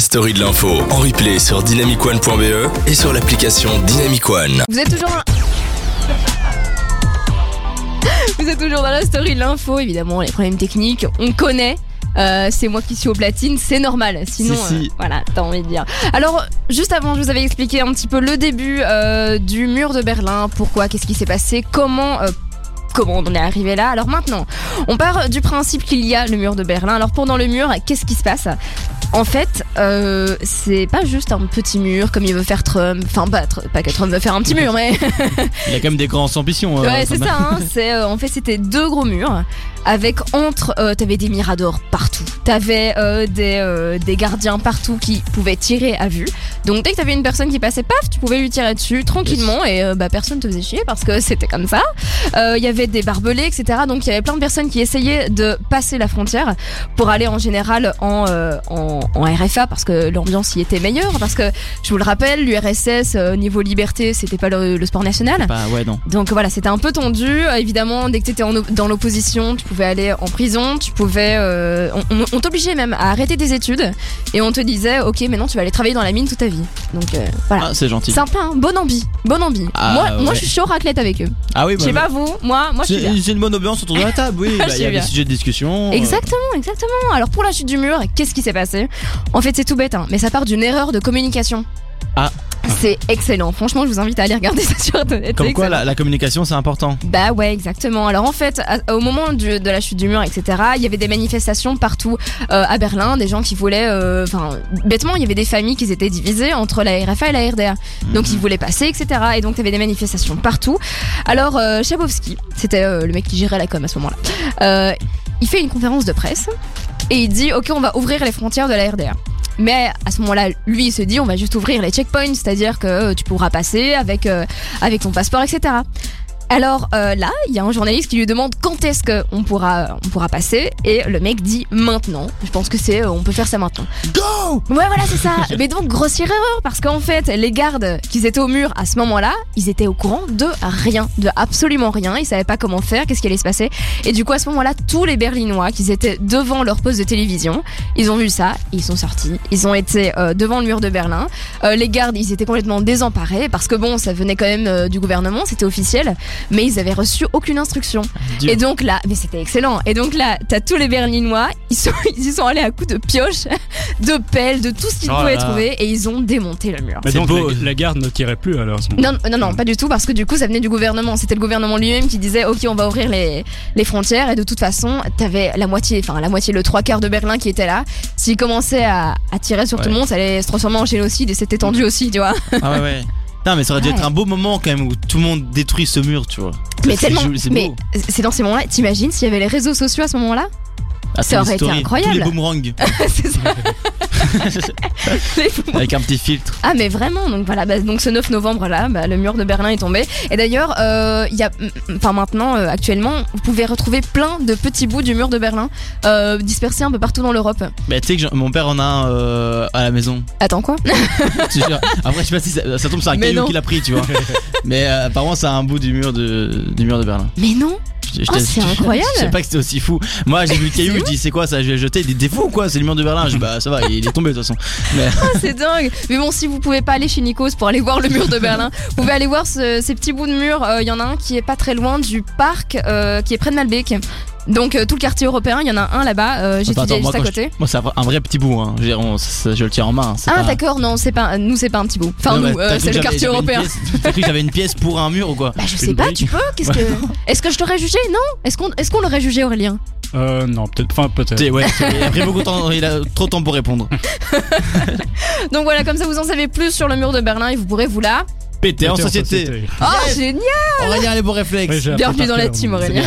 la story de l'info en replay sur dynamicone.be et sur l'application Dynamic One. Vous êtes toujours. Vous êtes toujours dans la story de l'info, évidemment, les problèmes techniques, on connaît. Euh, c'est moi qui suis au platine, c'est normal. Sinon, Si, si. euh, voilà, t'as envie de dire. Alors, juste avant, je vous avais expliqué un petit peu le début euh, du mur de Berlin. Pourquoi? Qu'est-ce qui s'est passé? Comment euh, Comment on en est arrivé là? Alors maintenant, on part du principe qu'il y a le mur de Berlin. Alors pendant le mur, qu'est-ce qui se passe? En fait, euh, c'est pas juste un petit mur comme il veut faire Trump. Enfin, pas, pas que Trump veut faire un petit mur, mais Il a quand même des grandes ambitions. euh, Ouais, c'est ça. Hein, c'est euh, en fait c'était deux gros murs avec entre euh, t'avais des miradors partout, t'avais euh, des euh, des gardiens partout qui pouvaient tirer à vue. Donc dès que t'avais une personne qui passait, paf, tu pouvais lui tirer dessus tranquillement et euh, bah personne te faisait chier parce que c'était comme ça. Euh, Il y avait des barbelés, etc. Donc il y avait plein de personnes qui essayaient de passer la frontière pour aller en général en euh, en, en RFA parce que l'ambiance y était meilleure. Parce que je vous le rappelle, l'URSS euh, niveau liberté, c'était pas le- le sport national. Bah ouais, non. Donc voilà, c'était un peu tendu. Évidemment, dès que tu étais dans l'opposition, tu pouvais aller en prison, tu pouvais... euh, on on- on t'obligeait même à arrêter tes études et on te disait, ok, maintenant tu vas aller travailler dans la mine toute ta vie. Donc euh, voilà. Ah, c'est gentil. Sympa, hein bon ambi, bon ambi. Ah, moi, moi, je suis chaud raclette avec eux. Ah oui, Je sais bah, pas vous, moi, moi je suis bien. c'est une bonne ambiance autour de la table, oui. Bah, Il y a bien. des sujets de discussion. euh, Exactement, exactement. Alors pour la chute du mur, qu'est-ce qui s'est passé? En fait, c'est tout bête, hein, mais ça part d'une erreur de communication. Ah. C'est excellent. Franchement, je vous invite à aller regarder ça sur internet. Comme quoi, la, la communication, c'est important. Bah ouais, exactement. Alors en fait, à- au moment du- de la chute du mur, etc., il y avait des manifestations partout euh, à Berlin, des gens qui voulaient, euh, enfin, bêtement, il y avait des familles qui étaient divisées entre la RFA et la RDA. Donc ils voulaient passer, etc. Et donc il y avait des manifestations partout. Alors euh, Chabowski, c'était euh, le mec qui gérait la com à ce moment-là, il fait une conférence de presse et il dit, ok, on va ouvrir les frontières de la RDA. Mais à ce moment-là, lui, il se dit, on va juste ouvrir les checkpoints, c'est-à-dire que euh, tu pourras passer avec, euh, avec ton passeport, etc. Alors euh, là, il y a un journaliste qui lui demande quand est-ce qu'on pourra, on pourra passer, et le mec dit maintenant. Je pense que c'est, euh, on peut faire ça maintenant. Go Ouais, voilà, c'est ça. Mais donc, grossière erreur, parce qu'en fait, les gardes qui étaient au mur à ce moment-là, ils étaient au courant de rien, de absolument rien. Ils savaient pas comment faire, qu'est-ce qui allait se passer. Et du coup, à ce moment-là, tous les Berlinois qui étaient devant leur poste de télévision, ils ont vu ça, ils sont sortis. Ils ont été euh, devant le mur de Berlin. Euh, les gardes, ils étaient complètement désemparés, parce que bon, ça venait quand même euh, du gouvernement, c'était officiel, mais ils avaient reçu aucune instruction. Et donc là, mais c'était excellent. Et donc là, t'as tous les Berlinois, ils sont, ils y sont allés à coups de pioche, de pelle, de tout ce qu'ils Oh pouvaient là. trouver, et ils ont démonté le mur. Mais C'est donc beau. la, la garde ne tirait plus alors à ce moment. Non, non, non, pas du tout, parce que du coup, ça venait du gouvernement. C'était le gouvernement lui-même qui disait, ok, on va ouvrir les, les frontières, et de toute façon, t'avais la moitié, enfin la moitié, le trois quarts de Berlin qui était là. S'ils commençaient à, à tirer sur tout le monde, ça allait se transformer en génocide, et c'était tendu aussi, tu vois. Ah ouais, ouais. Non, mais ça aurait dû Ouais. être un beau moment quand même où tout le monde détruit ce mur, tu vois. Mais C'est tellement, joli, c'est mais c'est dans ces moments-là, t'imagines s'il y avait les réseaux sociaux à ce moment-là? Ah, ça aurait été incroyable. Tous les boomerangs C'est ça. Avec un petit filtre. Ah mais vraiment donc voilà bah, donc ce 9 novembre là bah, le mur de Berlin est tombé et d'ailleurs euh, il y a enfin maintenant euh, actuellement vous pouvez retrouver plein de petits bouts du mur de Berlin euh, dispersés un peu partout dans l'Europe Bah, tu sais que mon père en a un euh, à la maison. attends quoi? Je te jure. Après, je sais pas si ça, ça tombe sur un Mais caillou non. qu'il a pris, tu vois. Mais euh, apparemment, c'est un bout du mur de, du mur de Berlin. mais non Oh, c'est incroyable. Je sais pas que c'était aussi fou. Moi, j'ai vu le caillou, je dis c'est quoi ça? Je vais le jeter. Il dit t'es fou ou quoi? C'est le mur de Berlin. Je dis bah ça va, il est tombé de toute façon. Mais Ah, c'est dingue mais bon si vous pouvez pas aller chez Nikos pour aller voir le mur de Berlin vous pouvez aller voir ce- ces petits bouts de mur Euh, il y en a un qui est pas très loin du parc euh, qui est près de Malbec donc euh, tout le quartier européen il y en a un là-bas euh, moi, juste à côté moi, c'est un vrai- petit bout. Hein. Je, on- ça- je le tiens en main. Ah pas- d'accord, non, c'est pas nous c'est pas un petit bout. Enfin Non, nous, bah, euh, c'est le quartier européen. T'as cru que j'avais une pièce pour un mur ou quoi Bah je Une sais pas, brique. tu peux Qu'est-ce que Est-ce que je t'aurais jugé? Non? Est-ce qu'on est-ce qu'on l'aurait jugé Aurélien? Euh, non, peut-être. Enfin, peut-être. Ouais, il a pris beaucoup de temps, il a trop de temps pour répondre. Donc voilà, comme ça vous en savez plus sur le mur de Berlin et vous pourrez vous là. Pété en société. Oh génial Aurélien, les beaux réflexes. Oui, Bienvenue dans la team Aurélien.